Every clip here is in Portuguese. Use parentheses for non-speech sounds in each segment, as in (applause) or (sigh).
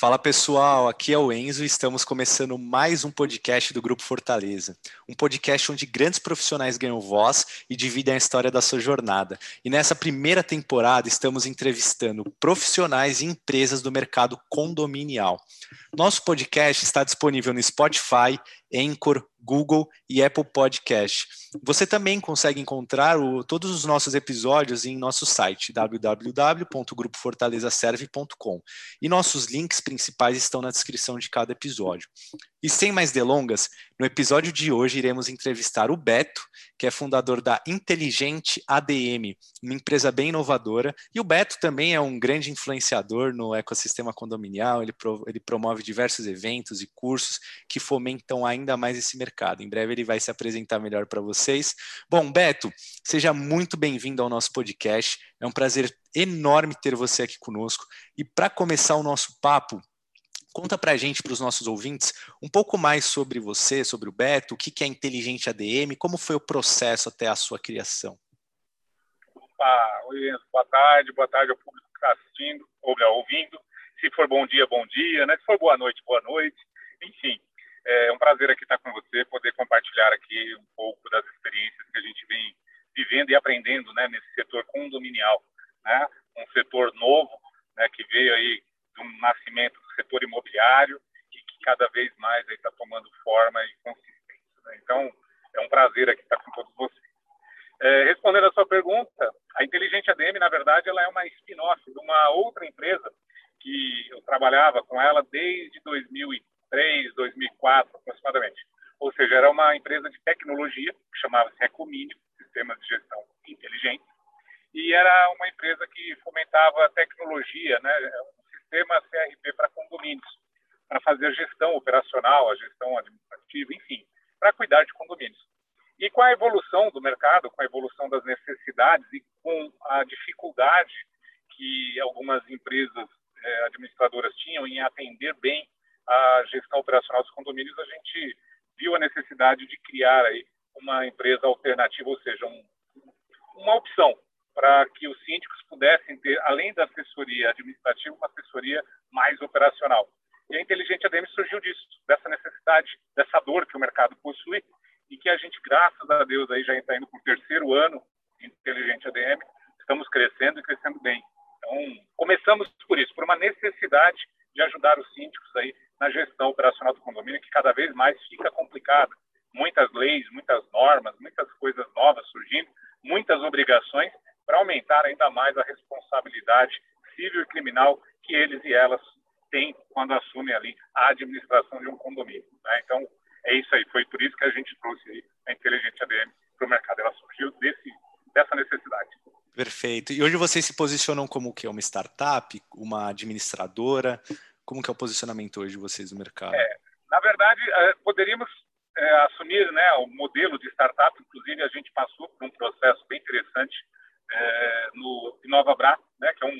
Fala pessoal, aqui é o Enzo e estamos começando mais um podcast do Grupo Fortaleza. Um podcast onde grandes profissionais ganham voz e dividem a história da sua jornada. E nessa primeira temporada estamos entrevistando profissionais e empresas do mercado condominial. Nosso podcast está disponível no Spotify, Anchor, Google e Apple Podcast. Você também consegue encontrar o, todos os nossos episódios em nosso site www.grupofortalezaserve.com e nossos links principais estão na descrição de cada episódio. E sem mais delongas, no episódio de hoje iremos entrevistar o Beto, que é fundador da Inteligente ADM, uma empresa bem inovadora, e o Beto também é um grande influenciador no ecossistema condominial, ele, pro, ele promove diversos eventos e cursos que fomentam ainda mais esse mercado. Em breve ele vai se apresentar melhor para vocês. Bom, Beto, seja muito bem-vindo ao nosso podcast. É um prazer enorme ter você aqui conosco. E para começar o nosso papo, Conta para a gente, para os nossos ouvintes, um pouco mais sobre você, sobre o Beto, o que é Inteligente ADM, como foi o processo até a sua criação. Opa, oi, boa tarde, boa tarde ao público que está assistindo, ou ouvindo. Se for bom dia, bom dia, né? Se for boa noite, boa noite. Enfim, é um prazer aqui estar com você, poder compartilhar aqui um pouco das experiências que a gente vem vivendo e aprendendo né, nesse setor condominial, né? Um setor novo, né, que veio aí um nascimento do setor imobiliário e que cada vez mais está tomando forma e consistência. Né? Então, é um prazer aqui estar com todos vocês. É, respondendo a sua pergunta, a Inteligente ADM, na verdade, ela é uma spin-off de uma outra empresa que eu trabalhava com ela desde 2003, 2004, aproximadamente. Ou seja, era uma empresa de tecnologia que chamava-se Recomínio, Sistemas de Gestão Inteligente, e era uma empresa que fomentava tecnologia, né, sistema CRP para condomínios, para fazer gestão operacional, a gestão administrativa, enfim, para cuidar de condomínios. E com a evolução do mercado, com a evolução das necessidades e com a dificuldade que algumas empresas eh, administradoras tinham em atender bem a gestão operacional dos condomínios, a gente viu a necessidade de criar aí uma empresa alternativa, ou seja, um, uma opção para que os síndicos pudessem ter, além da assessoria administrativa, uma assessoria mais operacional. E a Inteligente ADM surgiu disso, dessa necessidade, dessa dor que o mercado possui e que a gente, graças a Deus, aí já está indo para o terceiro ano Inteligente ADM, estamos crescendo e crescendo bem. Então, começamos por isso, por uma necessidade de ajudar os síndicos aí na gestão operacional do condomínio, que cada vez mais fica complicada. Muitas leis, muitas normas, muitas coisas novas surgindo, muitas obrigações, para aumentar ainda mais a responsabilidade civil e criminal que eles e elas têm quando assumem ali a administração de um condomínio. Né? Então, é isso aí. Foi por isso que a gente trouxe a Inteligente ADM para o mercado. Ela surgiu desse, dessa necessidade. Perfeito. E hoje vocês se posicionam como o quê? Uma startup? Uma administradora? Como que é o posicionamento hoje de vocês no mercado? É, na verdade, é, poderíamos é, assumir né, o modelo de startup. Inclusive, a gente passou por um processo bem interessante é, no Inova Bra, né, que é um,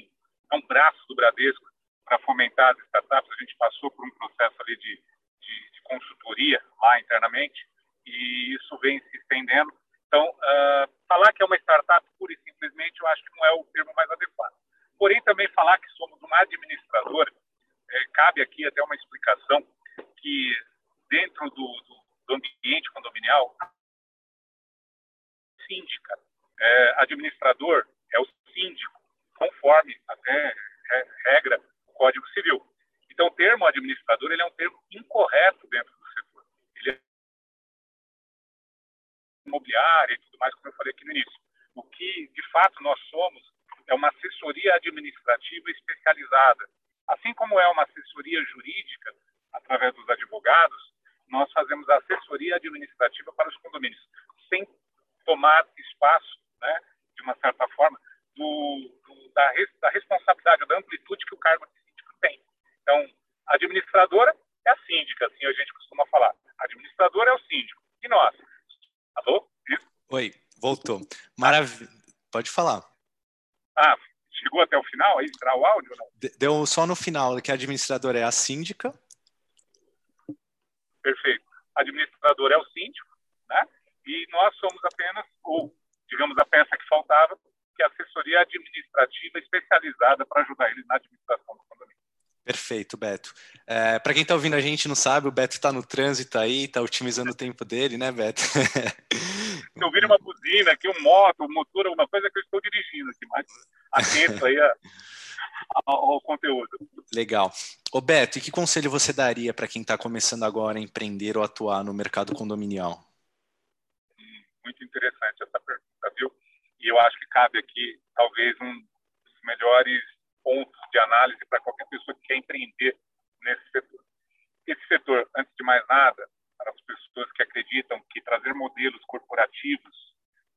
é um braço do Bradesco para fomentar as startups. A gente passou por um processo ali de, de, de consultoria lá internamente e isso vem se estendendo. Então, uh, falar que é uma startup pura e simplesmente, eu acho que não é o termo mais adequado. Porém, também falar que somos uma administradora, é, cabe aqui até uma explicação que dentro do, do, do ambiente condominial, síndica, é, administrador é o síndico, conforme até regra o Código Civil. Então, o termo administrador ele é um termo incorreto dentro do setor. Ele é imobiliário e tudo mais, como eu falei aqui no início. O que, de fato, nós somos é uma assessoria administrativa especializada. Assim como é uma assessoria jurídica, através dos advogados, nós fazemos assessoria administrativa para os condomínios, sem tomar espaço né, de uma certa forma, do, do, da, da, responsabilidade, da amplitude que o cargo de síndico tem. Então, a administradora é a síndica, assim a gente costuma falar. A administradora é o síndico. E nós? Alô? Isso? Oi, voltou. Maravilha. Pode falar. Ah, chegou até o final aí, entrar o áudio? Não? Deu só no final, que a administradora é a síndica. Perfeito. A administradora é o síndico, né? E nós somos apenas, ou digamos, a peça que faltava, que é a assessoria administrativa especializada para ajudar eles na administração do condomínio. Perfeito, Beto. É, Para quem está ouvindo a gente não sabe, o Beto está no trânsito aí, está otimizando o tempo dele, né, Beto? (laughs) Se ouvir uma buzina aqui, um moto, um motor, alguma coisa que eu estou dirigindo aqui, mas atento aí ao, ao conteúdo. Legal. Ô Beto, e que conselho você daria para quem está começando agora a empreender ou atuar no mercado condominial? Muito interessante essa pergunta, viu? E eu acho que cabe aqui, talvez, um dos melhores pontos de análise para qualquer pessoa que quer empreender nesse setor. Esse setor, antes de mais nada, para as pessoas que acreditam que trazer modelos corporativos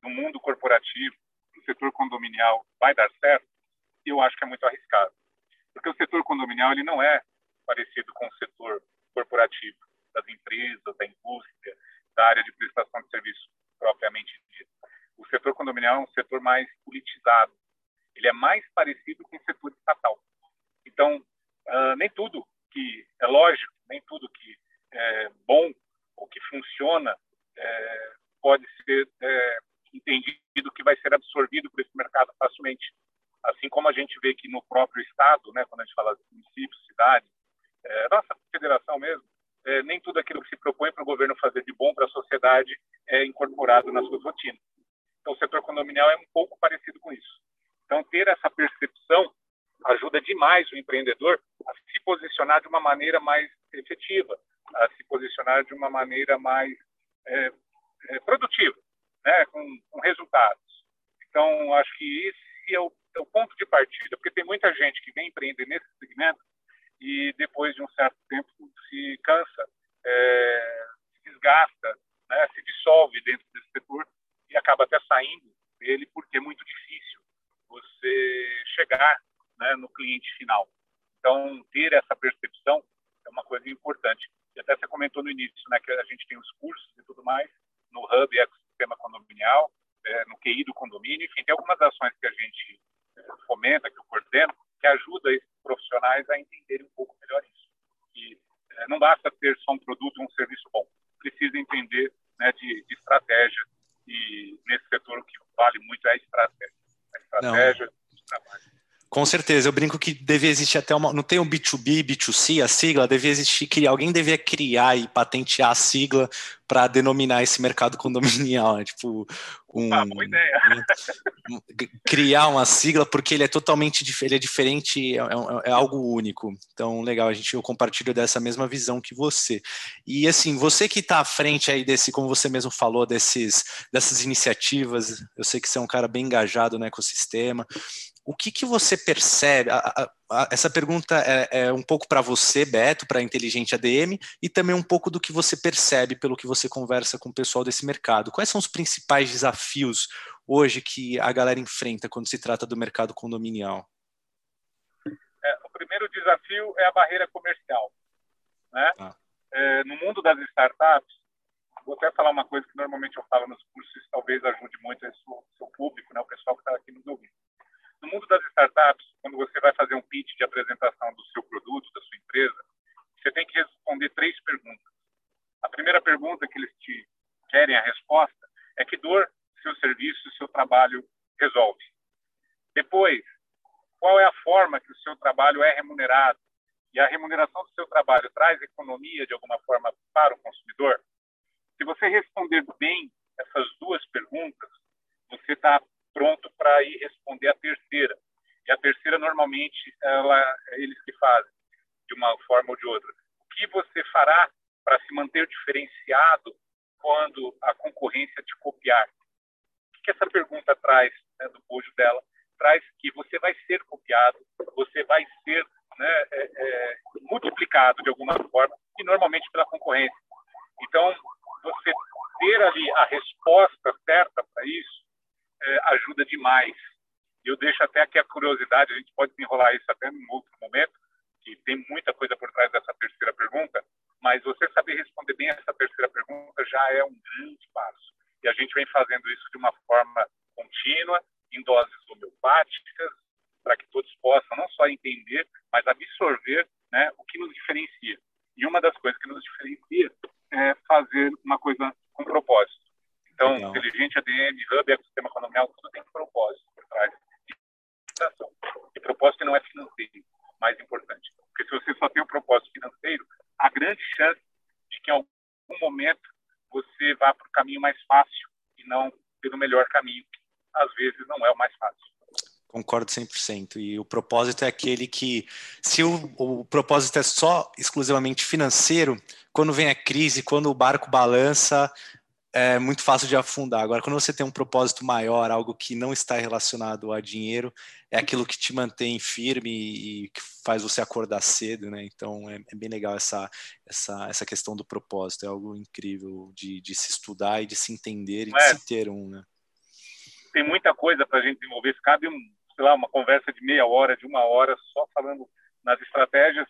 no mundo corporativo, no setor condominial, vai dar certo, eu acho que é muito arriscado. Porque o setor condominial ele não é parecido com o setor corporativo das empresas, da indústria, da área de prestação de serviço propriamente dito. O setor condominial é um setor mais politizado, ele é mais parecido com o setor estatal. Então, uh, nem tudo que é lógico, nem tudo que é bom ou que funciona é, pode ser é, entendido que vai ser absorvido por esse mercado facilmente. Assim como a gente vê que no próprio estado, né, quando a gente fala de municípios, cidades, é, nossa federação mesmo, é, nem tudo aquilo que se propõe para o governo fazer de bom para a sociedade é incorporado nas suas rotinas. Então, o setor condominial é um pouco parecido com isso. Então, ter essa percepção ajuda demais o empreendedor a se posicionar de uma maneira mais efetiva, a se posicionar de uma maneira mais é, é, produtiva, né, com, com, resultados. Então, acho que esse é o, é o, ponto de partida, porque tem muita gente que vem empreender nesse segmento e depois de um certo tempo se cansa, é, se desgasta, né, se dissolve dentro desse setor e acaba até saindo dele porque é muito difícil você chegar né, no cliente final. Então, ter essa percepção é uma coisa importante. E até você comentou no início, né, que a gente tem os cursos e tudo mais no Hub Ecossistema Condominial, é, no QI do condomínio, enfim, tem algumas ações que a gente é, fomenta, que eu coordeno, que ajuda esses profissionais a entenderem um pouco melhor isso. E é, não basta ter só um produto um serviço bom, precisa entender né, de, de estratégia e nesse setor o que vale muito é a estratégia estratégia de trabalho. Com certeza, eu brinco que devia existir até uma. Não tem um B2B, B2C, a sigla, devia existir, que alguém devia criar e patentear a sigla para denominar esse mercado condominial. Né? Tipo, um, ah, boa ideia. Um, criar uma sigla, porque ele é totalmente ele é diferente, é, é, é, algo único. Então, legal, a gente eu compartilho dessa mesma visão que você. E assim, você que está à frente aí desse, como você mesmo falou, desses, dessas iniciativas, eu sei que você é um cara bem engajado no ecossistema o que, que você percebe? A, a, a, essa pergunta é, é um pouco para você, Beto, para a Inteligente ADM, e também um pouco do que você percebe pelo que você conversa com o pessoal desse mercado. Quais são os principais desafios hoje que a galera enfrenta quando se trata do mercado condominial? É, o primeiro desafio é a barreira comercial. Né? Ah. É, no mundo das startups, vou até falar uma coisa que normalmente eu falo nos cursos, talvez ajude muito o seu público, né, o pessoal que está aqui nos ouvindo no mundo das startups, quando você vai fazer um pitch de apresentação do seu produto, da sua empresa, você tem que responder três perguntas. A primeira pergunta que eles te querem a resposta é que dor seu serviço, seu trabalho resolve. Depois, qual é a forma que o seu trabalho é remunerado? E a remuneração do seu trabalho traz economia de alguma forma para o consumidor? Se você responder bem essas duas perguntas, você está pronto para ir responder a terceira. E a terceira, normalmente, ela, é eles que fazem, de uma forma ou de outra. O que você fará para se manter diferenciado quando a concorrência te copiar? O que essa pergunta traz né, do bojo dela? Traz que você vai ser copiado, você vai ser né, é, é, multiplicado de alguma forma, e normalmente pela concorrência. Então, você ter ali a resposta certa para isso é, ajuda demais. Eu deixo até aqui a curiosidade, a gente pode enrolar isso até num outro momento, que tem muita coisa por trás dessa terceira pergunta, mas você saber responder bem essa terceira pergunta já é um grande passo. E a gente vem fazendo isso de uma forma contínua, em doses homeopáticas, para que todos possam não só entender, mas absorver né, o que nos diferencia. E uma das coisas que nos diferencia é fazer uma coisa com propósito. Então, Legal. inteligente ADM, Hub, ecossistema econômico, tudo tem propósito por trás de ação. E propósito não é financeiro, mais importante. Porque se você só tem o um propósito financeiro, há grande chance de que em algum momento você vá para o caminho mais fácil e não pelo melhor caminho. Às vezes não é o mais fácil. Concordo 100%. E o propósito é aquele que, se o, o, propósito é só exclusivamente financeiro, quando vem a crise, quando o barco balança, é muito fácil de afundar. Agora, quando você tem um propósito maior, algo que não está relacionado a dinheiro, é aquilo que te mantém firme e que faz você acordar cedo, né? Então, é, é bem legal essa, essa, essa questão do propósito. É algo incrível de, de se estudar e de se entender e de é. se ter um, né? Tem muita coisa para a gente desenvolver. Cabe um sei lá, uma conversa de meia hora, de uma hora, só falando nas estratégias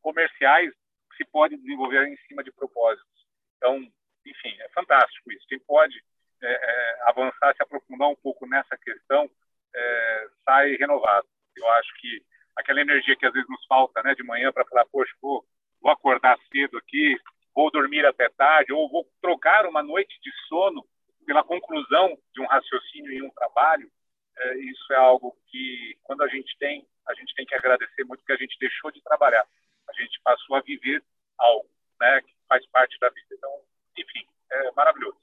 comerciais que se pode desenvolver em cima de propósitos. Então, enfim, é fantástico isso. Quem pode é, é, avançar, se aprofundar um pouco nessa questão, é, sai renovado. Eu acho que aquela energia que às vezes nos falta, né, de manhã para falar, poxa, vou, vou acordar cedo aqui, vou dormir até tarde, ou vou trocar uma noite de sono pela conclusão de um raciocínio em um trabalho, é, isso é algo que, quando a gente tem, a gente tem que agradecer muito que a gente deixou de trabalhar. A gente passou a viver algo, né, que faz parte da vida. Então, enfim, é maravilhoso.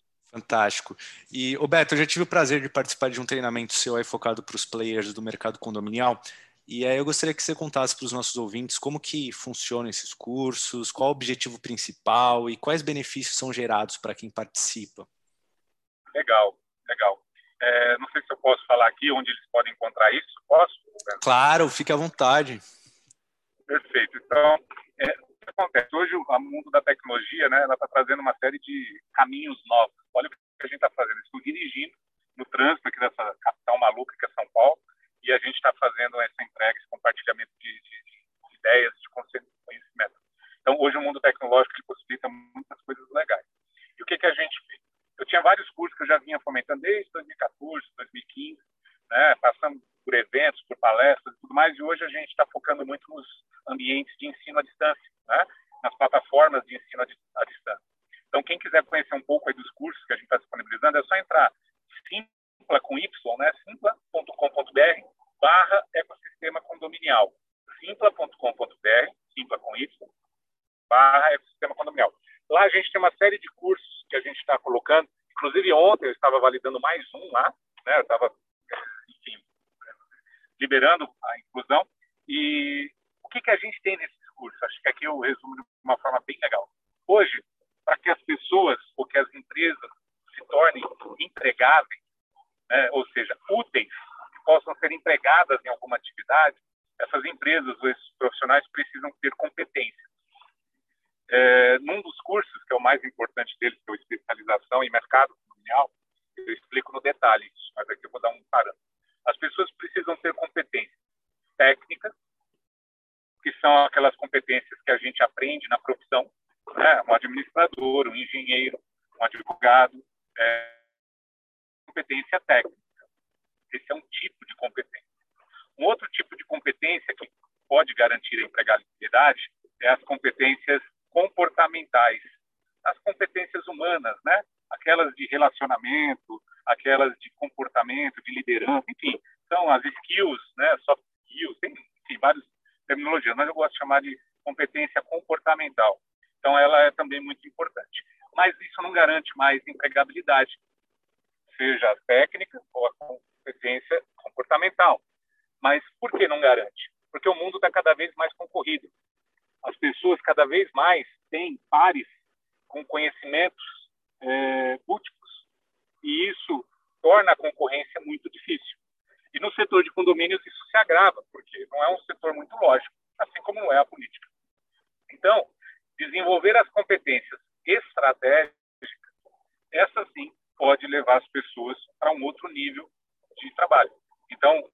Fantástico. E, Roberto, eu já tive o prazer de participar de um treinamento seu aí focado para os players do mercado condominial. E aí eu gostaria que você contasse para os nossos ouvintes como que funcionam esses cursos, qual o objetivo principal e quais benefícios são gerados para quem participa. Legal, legal. É, não sei se eu posso falar aqui onde eles podem encontrar isso. Posso? Claro, fique à vontade. Perfeito. Então, é, o que acontece? Hoje, o mundo da tecnologia, né, ela está trazendo uma série de caminhos novos. Olha o que a gente está fazendo. Estou dirigindo no trânsito aqui dessa capital maluca que é São Paulo e a gente está fazendo essa entrega, esse compartilhamento de, de, de ideias, de conhecimento. Então, hoje o mundo tecnológico possibilita muitas coisas legais. E o que, que a gente fez? eu tinha vários cursos que eu já vinha fomentando desde 2014, 2015, né, passando por eventos, por palestras e tudo mais, e hoje a gente está focando muito nos ambientes de ensino à distância, né, nas plataformas de ensino à distância. Então, quem quiser conhecer um pouco dos cursos que a gente está disponibilizando, é só entrar simpla com y, né, simpla.com.br barra ecossistema condominial. simpla.com.br, simpla com y, barra ecossistema condominial. Lá a gente tem uma série de cursos que a gente está colocando. Inclusive, ontem eu estava validando mais um lá, né? eu estava, enfim, liberando a inclusão. E o que, que a gente tem nesses cursos? Acho que aqui eu resumo de uma forma bem legal. Hoje, para que as pessoas ou que as empresas se tornem empregáveis, né? ou seja, úteis, que possam ser empregadas em alguma atividade, essas empresas ou esses profissionais precisam ter competência. É, num dos cursos, que é o mais a especialização em mercado colonial, eu explico no detalhe isso, mas aqui eu vou dar um parâmetro. As pessoas precisam ter competências técnicas, que são aquelas competências que a gente aprende na profissão, né? um administrador, um engenheiro, um advogado, é, competência técnica. Esse é um tipo de competência. Um outro tipo de competência que pode garantir a empregabilidade é as competências comportamentais, as competências humanas, né? Aquelas de relacionamento, aquelas de comportamento, de liderança, enfim, são as skills, né? Soft skills, tem enfim, várias terminologias, mas eu gosto de chamar de competência comportamental. Então, ela é também muito importante. Mas isso não garante mais empregabilidade, seja a técnica ou a competência comportamental. Mas por que não garante? Porque o mundo está cada vez mais concorrido as pessoas cada vez mais têm pares com conhecimentos é, múltiplos e isso torna a concorrência muito difícil. E no setor de condomínios isso se agrava, porque não é um setor muito lógico, assim como não é a política. Então, desenvolver as competências estratégicas, essa sim pode levar as pessoas para um outro nível de trabalho. Então,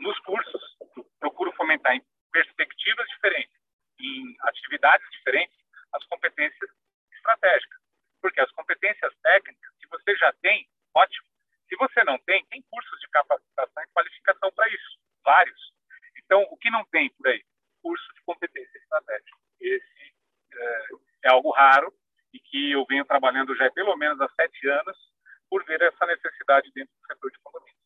nos cursos, procuro fomentar em perspectivas diferentes, em atividades diferentes as competências estratégicas. Porque as competências técnicas, se você já tem, ótimo. Se você não tem, tem cursos de capacitação e qualificação para isso, vários. Então, o que não tem por aí? Curso de competência estratégica. Esse é, é algo raro e que eu venho trabalhando já pelo menos há sete anos por ver essa necessidade dentro do setor de condomínio.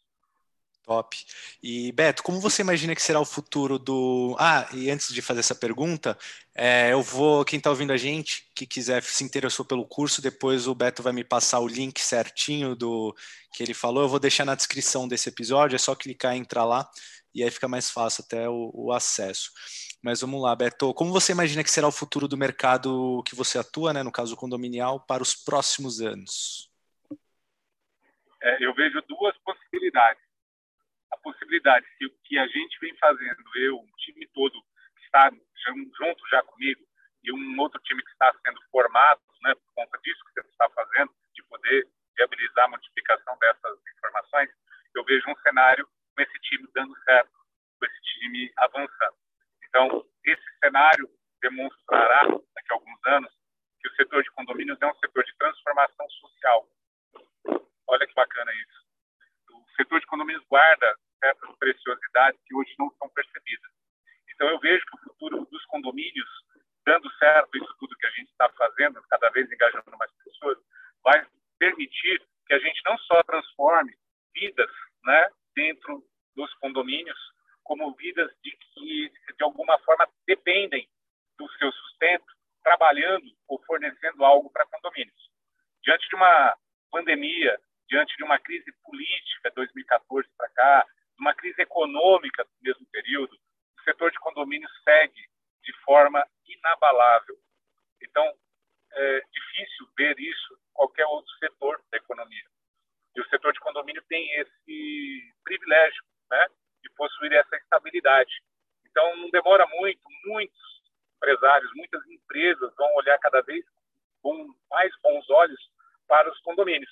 Top. E Beto, como você imagina que será o futuro do. Ah, e antes de fazer essa pergunta, é, eu vou. Quem está ouvindo a gente, que quiser se interessou pelo curso, depois o Beto vai me passar o link certinho do que ele falou. Eu vou deixar na descrição desse episódio, é só clicar e entrar lá, e aí fica mais fácil até o, o acesso. Mas vamos lá, Beto. Como você imagina que será o futuro do mercado que você atua, né, no caso condominial, para os próximos anos? É, eu vejo duas possibilidades a possibilidade, se o que a gente vem fazendo, eu, o time todo que está junto já comigo, e um outro time que está sendo formado, né, por conta disso que você está fazendo, de poder viabilizar a multiplicação dessas informações, eu vejo um cenário com esse time dando certo, com esse time avançando. Então, esse cenário demonstrará, daqui a alguns anos, que o setor de condomínios é um setor de transformação social. Olha que bacana isso setor de condomínios guarda certas preciosidades que hoje não são percebidas. Então, eu vejo que o futuro dos condomínios, dando certo tudo que a gente está fazendo, cada vez engajando mais pessoas, vai permitir que a gente não só transforme vidas né, dentro dos condomínios, como vidas de que, de alguma forma, dependem do seu sustento, trabalhando ou fornecendo algo para condomínios. Diante de uma pandemia, diante de uma crise política 2014 para cá, uma crise econômica no mesmo período, o setor de condomínios segue de forma inabalável. Então, é difícil ver isso em qualquer outro setor da economia. E o setor de condomínio tem esse privilégio né, de possuir essa estabilidade. Então, não demora muito, muitos empresários, muitas empresas vão olhar cada vez com mais bons olhos para os condomínios.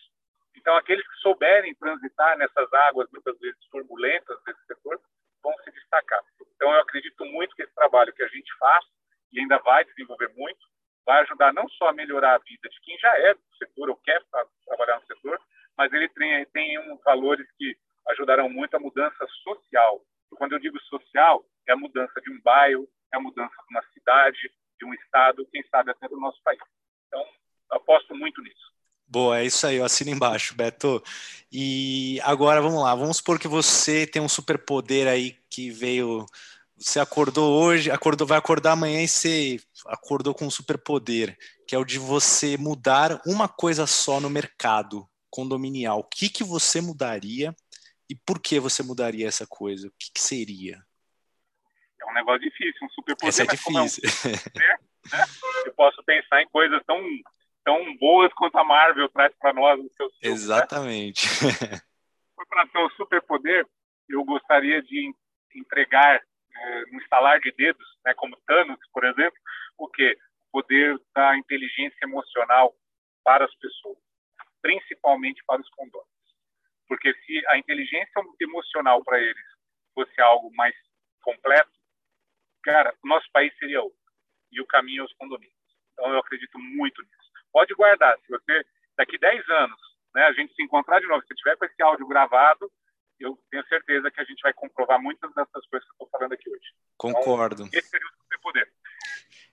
Então, aqueles que souberem transitar nessas águas, muitas vezes turbulentas desse setor, vão se destacar. Então, eu acredito muito que esse trabalho que a gente faz, e ainda vai desenvolver muito, vai ajudar não só a melhorar a vida de quem já é do setor ou quer trabalhar no setor, mas ele tem, tem um, valores que ajudarão muito a mudança social. E quando eu digo social, é a mudança de um bairro, é a mudança de uma cidade, de um estado, quem sabe até do nosso país. Então, aposto muito nisso. Boa, é isso aí, eu assino embaixo, Beto. E agora vamos lá, vamos supor que você tem um superpoder aí que veio. Você acordou hoje, acordou, vai acordar amanhã e você acordou com um superpoder, que é o de você mudar uma coisa só no mercado condominial. O que, que você mudaria e por que você mudaria essa coisa? O que, que seria? É um negócio difícil, um superpoder. Essa é difícil. É um poder, (laughs) né? Eu posso pensar em coisas tão tão boas quanto a Marvel traz para nós no seu filme. Né? Exatamente. (laughs) Né? para ter um superpoder, eu gostaria de entregar é, no instalar de dedos, né, como Thanos, por exemplo, o que o poder da inteligência emocional para as pessoas, principalmente para os condôminos. Porque se a inteligência emocional para eles fosse algo mais completo, cara, o nosso país seria outro. E o caminho é os condomínios. Então eu acredito muito nisso pode guardar. Se você, daqui 10 anos, né, a gente se encontrar de novo, se tiver com esse áudio gravado, eu tenho certeza que a gente vai comprovar muitas dessas coisas que eu estou falando aqui hoje. Concordo. Então, esse seria o superpoder.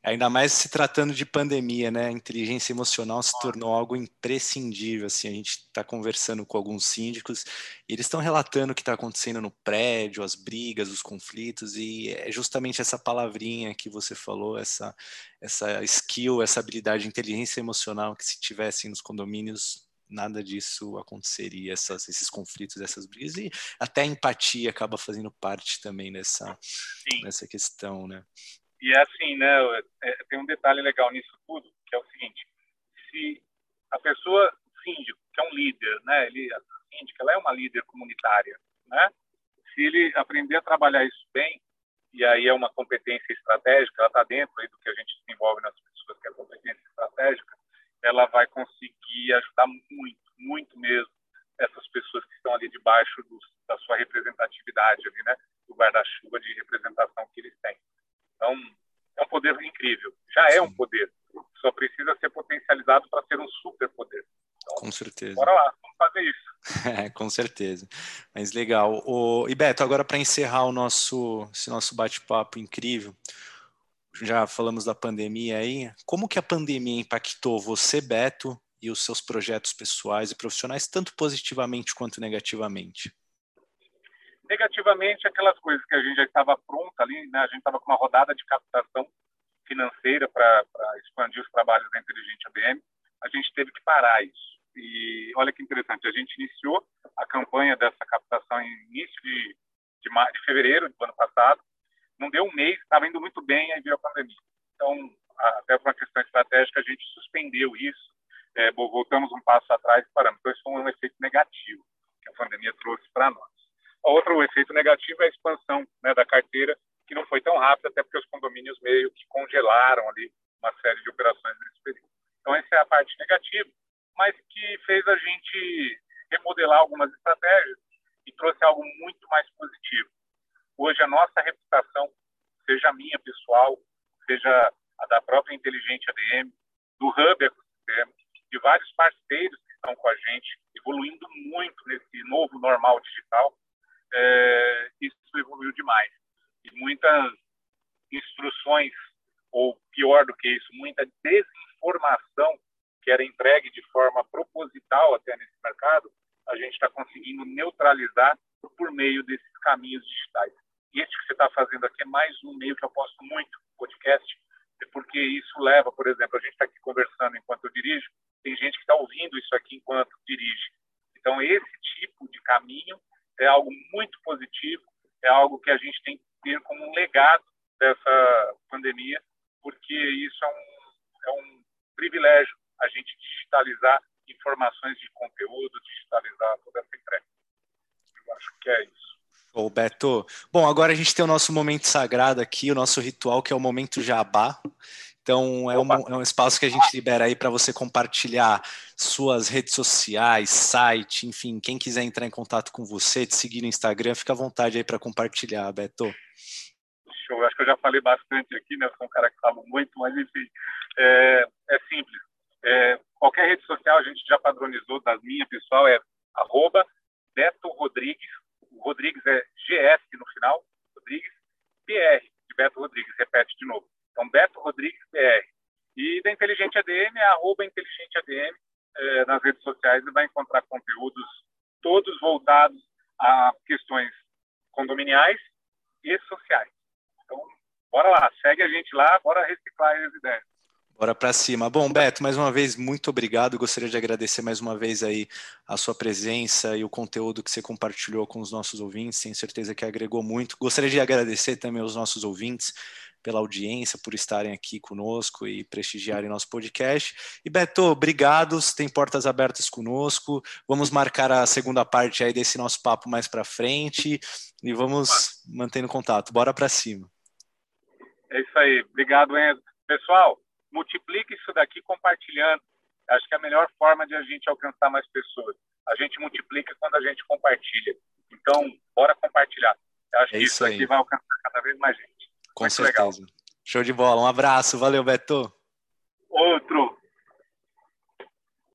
Ainda mais se tratando de pandemia, né? A inteligência emocional se tornou algo imprescindível. Assim, a gente está conversando com alguns síndicos e eles estão relatando o que está acontecendo no prédio, as brigas, os conflitos, e é justamente essa palavrinha que você falou, essa, essa skill, essa habilidade de inteligência emocional que se tivessem nos condomínios, nada disso aconteceria, essas, esses conflitos, essas brigas, e até a empatia acaba fazendo parte também nessa, nessa questão, né? E é assim, né? É, tem um detalhe legal nisso tudo, que é o seguinte: se a pessoa síndico, que é um líder, né? Ele, a síndica, ela é uma líder comunitária, né? Se ele aprender a trabalhar isso bem, e aí é uma competência estratégica, ela está dentro aí do que a gente desenvolve nas pessoas, que é a competência estratégica, ela vai conseguir ajudar muito, muito mesmo essas pessoas que estão ali debaixo do, da sua representatividade ali, né? Do guarda-chuva de representação que eles têm. Então, é um poder incrível. Já é um poder. Só precisa ser potencializado para ser um superpoder. Então, com certeza. Bora lá, vamos fazer isso. É, (laughs) com certeza. Mas legal. O... E Beto, agora para encerrar o nosso, esse nosso bate-papo incrível, já falamos da pandemia aí. Como que a pandemia impactou você, Beto, e os seus projetos pessoais e profissionais, tanto positivamente quanto negativamente? Negativamente, aquelas coisas que a gente já estava pronta ali, né? a gente estava com uma rodada de captação financeira para expandir os trabalhos da Inteligente ABM, a gente teve que parar isso. E olha que interessante, a gente iniciou a campanha dessa captação em início de, de, de fevereiro do ano passado, não deu um mês, estava indo muito bem, aí veio a pandemia. Então, até por uma questão estratégica, a gente suspendeu isso, é, voltamos um passo atrás e paramos. Então, isso foi um efeito negativo que a pandemia trouxe para nós. Outro efeito negativo é a expansão né, da carteira, que não foi tão rápida, até porque os condomínios meio que congelaram ali uma série de operações nesse período. Então, essa é a parte negativa, mas que fez a gente remodelar algumas estratégias e trouxe algo muito mais positivo. Hoje, a nossa reputação, seja a minha pessoal, seja a da própria Inteligente ADM, do Hub Ecosistema, de vários parceiros que estão com a gente, evoluindo muito nesse novo normal digital, é, isso evoluiu demais. E muitas instruções, ou pior do que isso, muita desinformação que era entregue de forma proposital até nesse mercado, a gente está conseguindo neutralizar por meio desses caminhos digitais. E esse que você está fazendo aqui é mais um meio que eu posto muito, podcast, é porque isso leva, por exemplo, a gente está aqui conversando enquanto eu dirijo, tem gente que está ouvindo isso aqui enquanto dirige. Então, esse tipo de caminho é algo muito positivo, é algo que a gente tem que ter como um legado dessa pandemia, porque isso é um, é um privilégio, a gente digitalizar informações de conteúdo, digitalizar toda essa entrega. Eu acho que é isso. Ô, Beto. Bom, agora a gente tem o nosso momento sagrado aqui, o nosso ritual, que é o momento jabá. Então, é um, é um espaço que a gente libera aí para você compartilhar suas redes sociais, site, enfim, quem quiser entrar em contato com você, te seguir no Instagram, fica à vontade aí para compartilhar, Beto. Show, acho que eu já falei bastante aqui, né? Eu sou um cara que fala muito, mas enfim, é, é simples. É, qualquer rede social a gente já padronizou, da minha pessoal é arroba Beto Rodrigues, o Rodrigues é GS no final, Rodrigues, PR, de Beto Rodrigues, repete de novo. Então, Beto Rodrigues PR. E da Inteligente ADM é arroba Inteligente ADM é, nas redes sociais e vai encontrar conteúdos todos voltados a questões condominiais e sociais. Então, bora lá, segue a gente lá, bora reciclar as ideias. Bora para cima. Bom, Beto, mais uma vez, muito obrigado. Gostaria de agradecer mais uma vez aí a sua presença e o conteúdo que você compartilhou com os nossos ouvintes. Tenho certeza que agregou muito. Gostaria de agradecer também aos nossos ouvintes pela audiência, por estarem aqui conosco e prestigiarem nosso podcast. E Beto, obrigado, tem portas abertas conosco. Vamos marcar a segunda parte aí desse nosso papo mais para frente e vamos mantendo contato. Bora para cima. É isso aí. Obrigado, Enzo. Pessoal, multiplique isso daqui compartilhando. Acho que é a melhor forma de a gente alcançar mais pessoas. A gente multiplica quando a gente compartilha. Então, bora compartilhar. Acho é que isso, isso aqui vai alcançar cada vez mais gente. Com Muito certeza. Legal. Show de bola. Um abraço. Valeu, Beto. Outro.